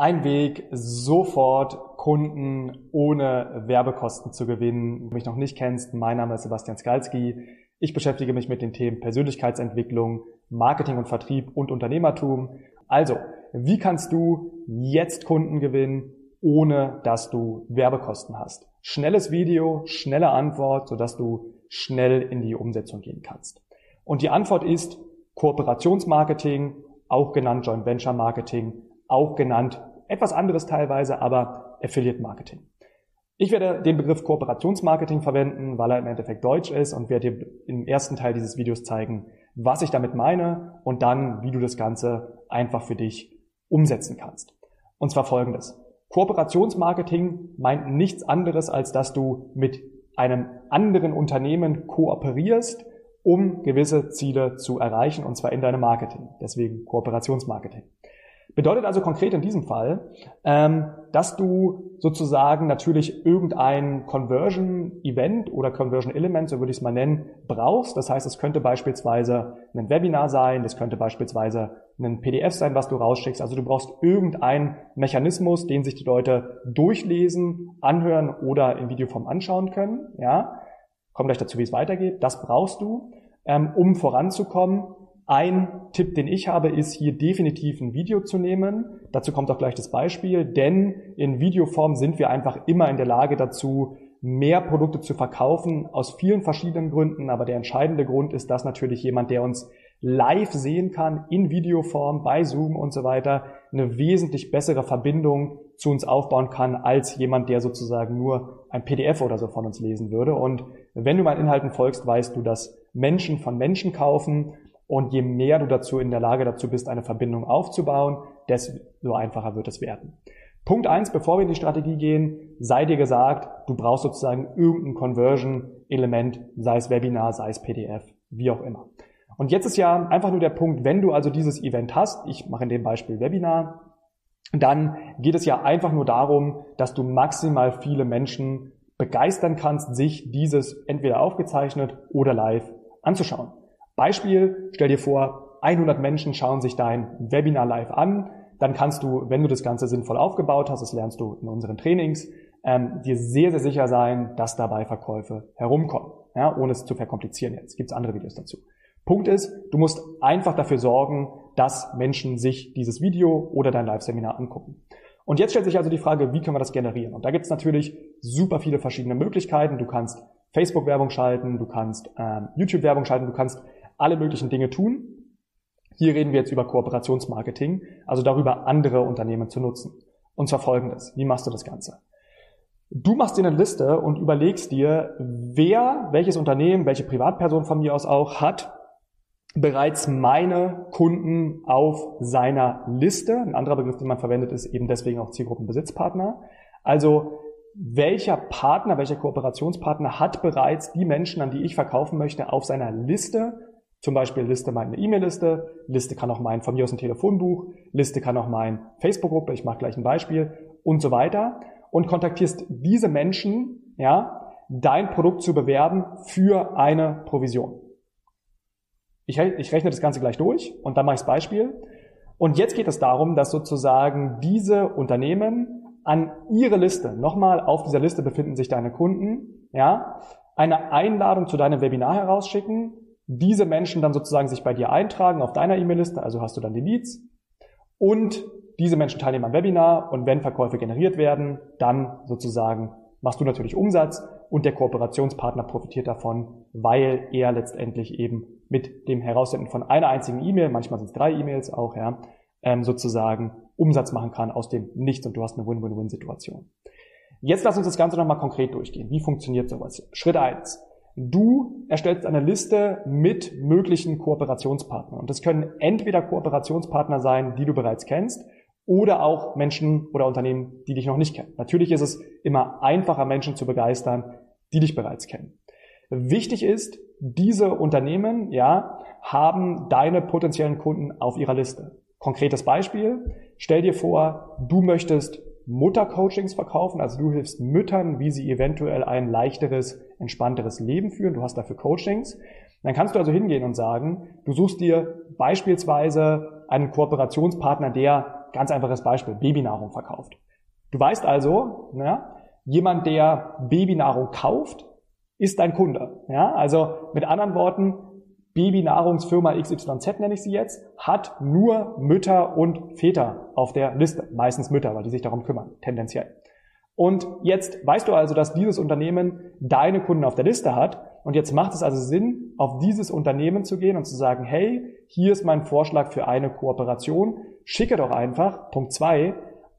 Ein Weg, sofort Kunden ohne Werbekosten zu gewinnen. Wenn du mich noch nicht kennst, mein Name ist Sebastian Skalski. Ich beschäftige mich mit den Themen Persönlichkeitsentwicklung, Marketing und Vertrieb und Unternehmertum. Also, wie kannst du jetzt Kunden gewinnen, ohne dass du Werbekosten hast? Schnelles Video, schnelle Antwort, sodass du schnell in die Umsetzung gehen kannst. Und die Antwort ist Kooperationsmarketing, auch genannt Joint Venture Marketing, auch genannt etwas anderes teilweise, aber Affiliate Marketing. Ich werde den Begriff Kooperationsmarketing verwenden, weil er im Endeffekt Deutsch ist und werde dir im ersten Teil dieses Videos zeigen, was ich damit meine und dann, wie du das Ganze einfach für dich umsetzen kannst. Und zwar folgendes. Kooperationsmarketing meint nichts anderes, als dass du mit einem anderen Unternehmen kooperierst, um gewisse Ziele zu erreichen, und zwar in deinem Marketing. Deswegen Kooperationsmarketing. Bedeutet also konkret in diesem Fall, ähm, dass du sozusagen natürlich irgendein Conversion-Event oder Conversion-Element, so würde ich es mal nennen, brauchst. Das heißt, es könnte beispielsweise ein Webinar sein, das könnte beispielsweise ein PDF sein, was du rausschickst. Also du brauchst irgendeinen Mechanismus, den sich die Leute durchlesen, anhören oder in Videoform anschauen können. Ja, kommt gleich dazu, wie es weitergeht. Das brauchst du, ähm, um voranzukommen ein Tipp, den ich habe, ist hier definitiv ein Video zu nehmen. Dazu kommt auch gleich das Beispiel, denn in Videoform sind wir einfach immer in der Lage dazu, mehr Produkte zu verkaufen, aus vielen verschiedenen Gründen. Aber der entscheidende Grund ist, dass natürlich jemand, der uns live sehen kann, in Videoform, bei Zoom und so weiter, eine wesentlich bessere Verbindung zu uns aufbauen kann, als jemand, der sozusagen nur ein PDF oder so von uns lesen würde. Und wenn du meinen Inhalten folgst, weißt du, dass Menschen von Menschen kaufen und je mehr du dazu in der Lage dazu bist, eine Verbindung aufzubauen, desto einfacher wird es werden. Punkt eins, bevor wir in die Strategie gehen, sei dir gesagt, du brauchst sozusagen irgendein Conversion-Element, sei es Webinar, sei es PDF, wie auch immer. Und jetzt ist ja einfach nur der Punkt, wenn du also dieses Event hast, ich mache in dem Beispiel Webinar, dann geht es ja einfach nur darum, dass du maximal viele Menschen begeistern kannst, sich dieses entweder aufgezeichnet oder live anzuschauen. Beispiel, stell dir vor, 100 Menschen schauen sich dein Webinar live an. Dann kannst du, wenn du das Ganze sinnvoll aufgebaut hast, das lernst du in unseren Trainings, ähm, dir sehr, sehr sicher sein, dass dabei Verkäufe herumkommen. Ja, ohne es zu verkomplizieren jetzt. Gibt es andere Videos dazu. Punkt ist, du musst einfach dafür sorgen, dass Menschen sich dieses Video oder dein Live-Seminar angucken. Und jetzt stellt sich also die Frage, wie können wir das generieren? Und da gibt es natürlich super viele verschiedene Möglichkeiten. Du kannst Facebook-Werbung schalten, du kannst ähm, YouTube-Werbung schalten, du kannst alle möglichen Dinge tun. Hier reden wir jetzt über Kooperationsmarketing, also darüber, andere Unternehmen zu nutzen. Und zwar folgendes. Wie machst du das Ganze? Du machst dir eine Liste und überlegst dir, wer, welches Unternehmen, welche Privatperson von mir aus auch hat bereits meine Kunden auf seiner Liste. Ein anderer Begriff, den man verwendet, ist eben deswegen auch Zielgruppenbesitzpartner. Also welcher Partner, welcher Kooperationspartner hat bereits die Menschen, an die ich verkaufen möchte, auf seiner Liste zum Beispiel Liste meine E-Mail-Liste, Liste kann auch mein von mir aus ein Telefonbuch, Liste kann auch mein Facebook-Gruppe, ich mache gleich ein Beispiel und so weiter und kontaktierst diese Menschen, ja, dein Produkt zu bewerben für eine Provision. Ich, ich rechne das Ganze gleich durch und dann mache ich das Beispiel. Und jetzt geht es darum, dass sozusagen diese Unternehmen an ihre Liste, nochmal auf dieser Liste befinden sich deine Kunden, ja, eine Einladung zu deinem Webinar herausschicken, diese Menschen dann sozusagen sich bei dir eintragen auf deiner E-Mail-Liste, also hast du dann die Leads und diese Menschen teilnehmen am Webinar und wenn Verkäufe generiert werden, dann sozusagen machst du natürlich Umsatz und der Kooperationspartner profitiert davon, weil er letztendlich eben mit dem Heraussenden von einer einzigen E-Mail, manchmal sind es drei E-Mails auch, ja, ähm, sozusagen Umsatz machen kann aus dem Nichts und du hast eine Win-Win-Win-Situation. Jetzt lass uns das Ganze nochmal konkret durchgehen. Wie funktioniert sowas? Schritt eins: Du erstellst eine Liste mit möglichen Kooperationspartnern. Und das können entweder Kooperationspartner sein, die du bereits kennst, oder auch Menschen oder Unternehmen, die dich noch nicht kennen. Natürlich ist es immer einfacher, Menschen zu begeistern, die dich bereits kennen. Wichtig ist, diese Unternehmen, ja, haben deine potenziellen Kunden auf ihrer Liste. Konkretes Beispiel. Stell dir vor, du möchtest Muttercoachings verkaufen. Also du hilfst Müttern, wie sie eventuell ein leichteres, entspannteres Leben führen. Du hast dafür Coachings. Dann kannst du also hingehen und sagen, du suchst dir beispielsweise einen Kooperationspartner, der ganz einfaches Beispiel, Babynahrung verkauft. Du weißt also, ja, jemand, der Babynahrung kauft, ist dein Kunde. Ja, also mit anderen Worten, Babynahrungsfirma XYZ nenne ich sie jetzt, hat nur Mütter und Väter auf der Liste. Meistens Mütter, weil die sich darum kümmern, tendenziell. Und jetzt weißt du also, dass dieses Unternehmen deine Kunden auf der Liste hat. Und jetzt macht es also Sinn, auf dieses Unternehmen zu gehen und zu sagen, hey, hier ist mein Vorschlag für eine Kooperation. Schicke doch einfach, Punkt zwei,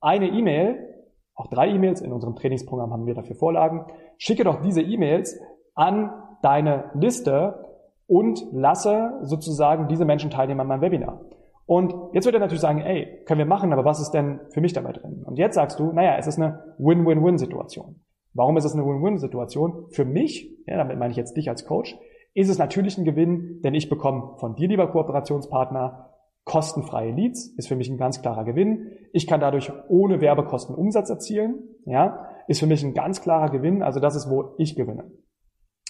eine E-Mail, auch drei E-Mails, in unserem Trainingsprogramm haben wir dafür Vorlagen. Schicke doch diese E-Mails an deine Liste und lasse sozusagen diese Menschen teilnehmen an meinem Webinar. Und jetzt wird er natürlich sagen, ey, können wir machen, aber was ist denn für mich dabei drin? Und jetzt sagst du, naja, es ist eine Win-Win-Win-Situation. Warum ist es eine Win-Win-Situation? Für mich, ja, damit meine ich jetzt dich als Coach, ist es natürlich ein Gewinn, denn ich bekomme von dir, lieber Kooperationspartner, kostenfreie Leads, ist für mich ein ganz klarer Gewinn. Ich kann dadurch ohne Werbekosten Umsatz erzielen, ja, ist für mich ein ganz klarer Gewinn, also das ist, wo ich gewinne.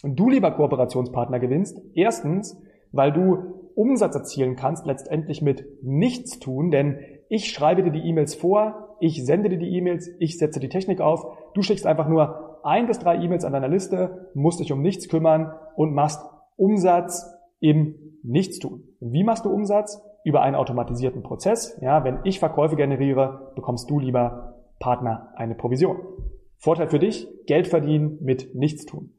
Und du, lieber Kooperationspartner, gewinnst erstens, weil du Umsatz erzielen kannst, letztendlich mit nichts tun, denn ich schreibe dir die E-Mails vor, ich sende dir die E-Mails, ich setze die Technik auf, du schickst einfach nur ein bis drei E-Mails an deiner Liste, musst dich um nichts kümmern und machst Umsatz im Nichtstun. Wie machst du Umsatz? Über einen automatisierten Prozess. Ja, wenn ich Verkäufe generiere, bekommst du lieber Partner eine Provision. Vorteil für dich, Geld verdienen mit Nichtstun.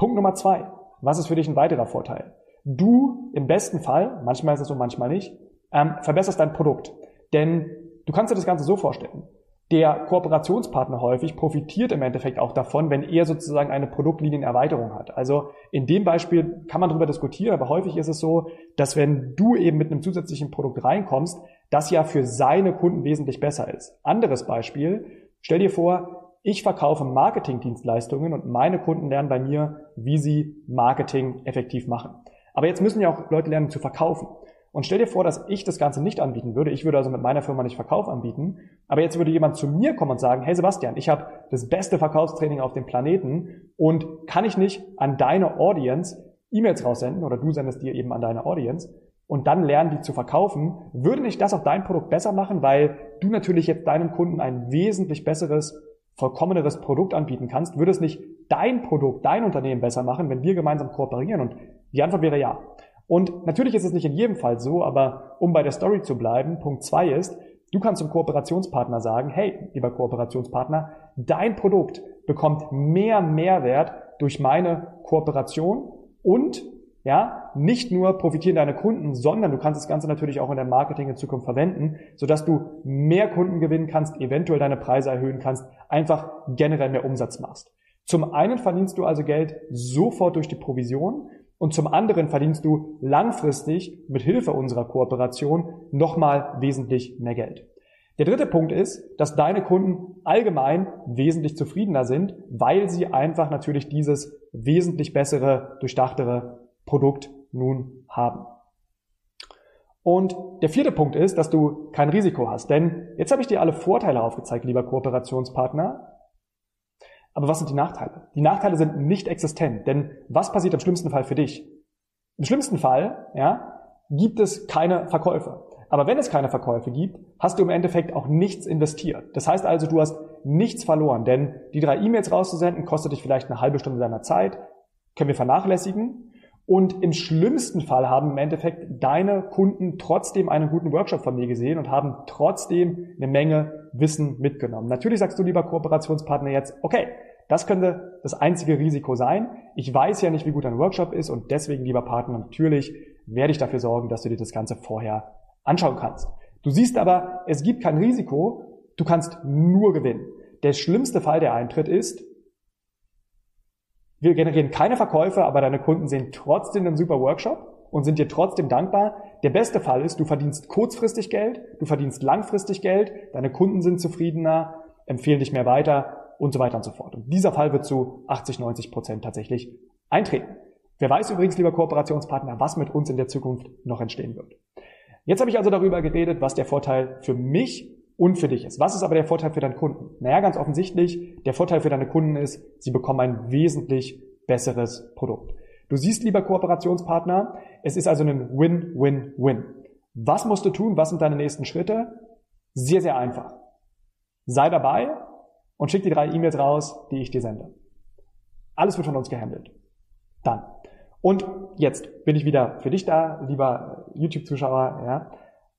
Punkt Nummer zwei. Was ist für dich ein weiterer Vorteil? Du im besten Fall, manchmal ist es so, manchmal nicht, ähm, verbesserst dein Produkt. Denn du kannst dir das Ganze so vorstellen. Der Kooperationspartner häufig profitiert im Endeffekt auch davon, wenn er sozusagen eine Produktlienienerweiterung hat. Also in dem Beispiel kann man darüber diskutieren, aber häufig ist es so, dass wenn du eben mit einem zusätzlichen Produkt reinkommst, das ja für seine Kunden wesentlich besser ist. Anderes Beispiel, stell dir vor, ich verkaufe Marketingdienstleistungen und meine Kunden lernen bei mir, wie sie Marketing effektiv machen. Aber jetzt müssen ja auch Leute lernen zu verkaufen. Und stell dir vor, dass ich das Ganze nicht anbieten würde. Ich würde also mit meiner Firma nicht Verkauf anbieten. Aber jetzt würde jemand zu mir kommen und sagen, hey Sebastian, ich habe das beste Verkaufstraining auf dem Planeten und kann ich nicht an deine Audience E-Mails raussenden oder du sendest dir eben an deine Audience und dann lernen die zu verkaufen, würde nicht das auch dein Produkt besser machen, weil du natürlich jetzt deinem Kunden ein wesentlich besseres, vollkommeneres Produkt anbieten kannst? Würde es nicht dein Produkt, dein Unternehmen besser machen, wenn wir gemeinsam kooperieren? Und die Antwort wäre ja. Und natürlich ist es nicht in jedem Fall so, aber um bei der Story zu bleiben, Punkt zwei ist, du kannst zum Kooperationspartner sagen, hey, lieber Kooperationspartner, dein Produkt bekommt mehr Mehrwert durch meine Kooperation und ja, nicht nur profitieren deine Kunden, sondern du kannst das Ganze natürlich auch in deinem Marketing in Zukunft verwenden, sodass du mehr Kunden gewinnen kannst, eventuell deine Preise erhöhen kannst, einfach generell mehr Umsatz machst. Zum einen verdienst du also Geld sofort durch die Provision und zum anderen verdienst du langfristig mit Hilfe unserer Kooperation nochmal wesentlich mehr Geld. Der dritte Punkt ist, dass deine Kunden allgemein wesentlich zufriedener sind, weil sie einfach natürlich dieses wesentlich bessere, durchdachtere Produkt nun haben. Und der vierte Punkt ist, dass du kein Risiko hast. Denn jetzt habe ich dir alle Vorteile aufgezeigt, lieber Kooperationspartner. Aber was sind die Nachteile? Die Nachteile sind nicht existent, denn was passiert im schlimmsten Fall für dich? Im schlimmsten Fall, ja, gibt es keine Verkäufe. Aber wenn es keine Verkäufe gibt, hast du im Endeffekt auch nichts investiert. Das heißt also, du hast nichts verloren, denn die drei E-Mails rauszusenden kostet dich vielleicht eine halbe Stunde deiner Zeit, können wir vernachlässigen. Und im schlimmsten Fall haben im Endeffekt deine Kunden trotzdem einen guten Workshop von mir gesehen und haben trotzdem eine Menge Wissen mitgenommen. Natürlich sagst du, lieber Kooperationspartner, jetzt, okay, das könnte das einzige Risiko sein. Ich weiß ja nicht, wie gut ein Workshop ist und deswegen, lieber Partner, natürlich werde ich dafür sorgen, dass du dir das Ganze vorher anschauen kannst. Du siehst aber, es gibt kein Risiko, du kannst nur gewinnen. Der schlimmste Fall, der eintritt, ist, wir generieren keine Verkäufe, aber deine Kunden sehen trotzdem einen super Workshop und sind dir trotzdem dankbar. Der beste Fall ist, du verdienst kurzfristig Geld, du verdienst langfristig Geld, deine Kunden sind zufriedener, empfehlen dich mehr weiter und so weiter und so fort. Und dieser Fall wird zu 80, 90 Prozent tatsächlich eintreten. Wer weiß übrigens, lieber Kooperationspartner, was mit uns in der Zukunft noch entstehen wird. Jetzt habe ich also darüber geredet, was der Vorteil für mich und für dich ist. Was ist aber der Vorteil für deinen Kunden? Naja, ganz offensichtlich, der Vorteil für deine Kunden ist, sie bekommen ein wesentlich besseres Produkt. Du siehst, lieber Kooperationspartner, es ist also ein Win-Win-Win. Was musst du tun? Was sind deine nächsten Schritte? Sehr, sehr einfach. Sei dabei und schick die drei E-Mails raus, die ich dir sende. Alles wird von uns gehandelt. Dann. Und jetzt bin ich wieder für dich da, lieber YouTube-Zuschauer. Ja.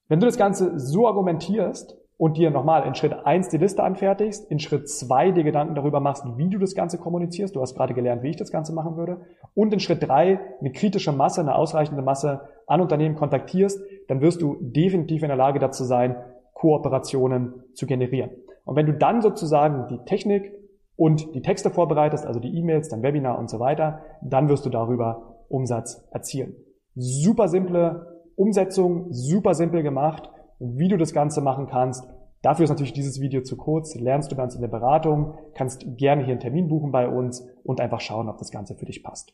Wenn du das Ganze so argumentierst und dir nochmal in Schritt eins die Liste anfertigst, in Schritt zwei dir Gedanken darüber machst, wie du das Ganze kommunizierst, du hast gerade gelernt, wie ich das Ganze machen würde, und in Schritt drei eine kritische Masse, eine ausreichende Masse an Unternehmen kontaktierst, dann wirst du definitiv in der Lage dazu sein, Kooperationen zu generieren. Und wenn du dann sozusagen die Technik und die Texte vorbereitest, also die E-Mails, dein Webinar und so weiter, dann wirst du darüber Umsatz erzielen. Super simple Umsetzung, super simpel gemacht. Wie du das Ganze machen kannst, dafür ist natürlich dieses Video zu kurz. Lernst du ganz in der Beratung, kannst gerne hier einen Termin buchen bei uns und einfach schauen, ob das Ganze für dich passt.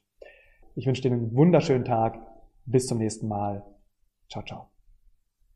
Ich wünsche dir einen wunderschönen Tag. Bis zum nächsten Mal. Ciao, ciao.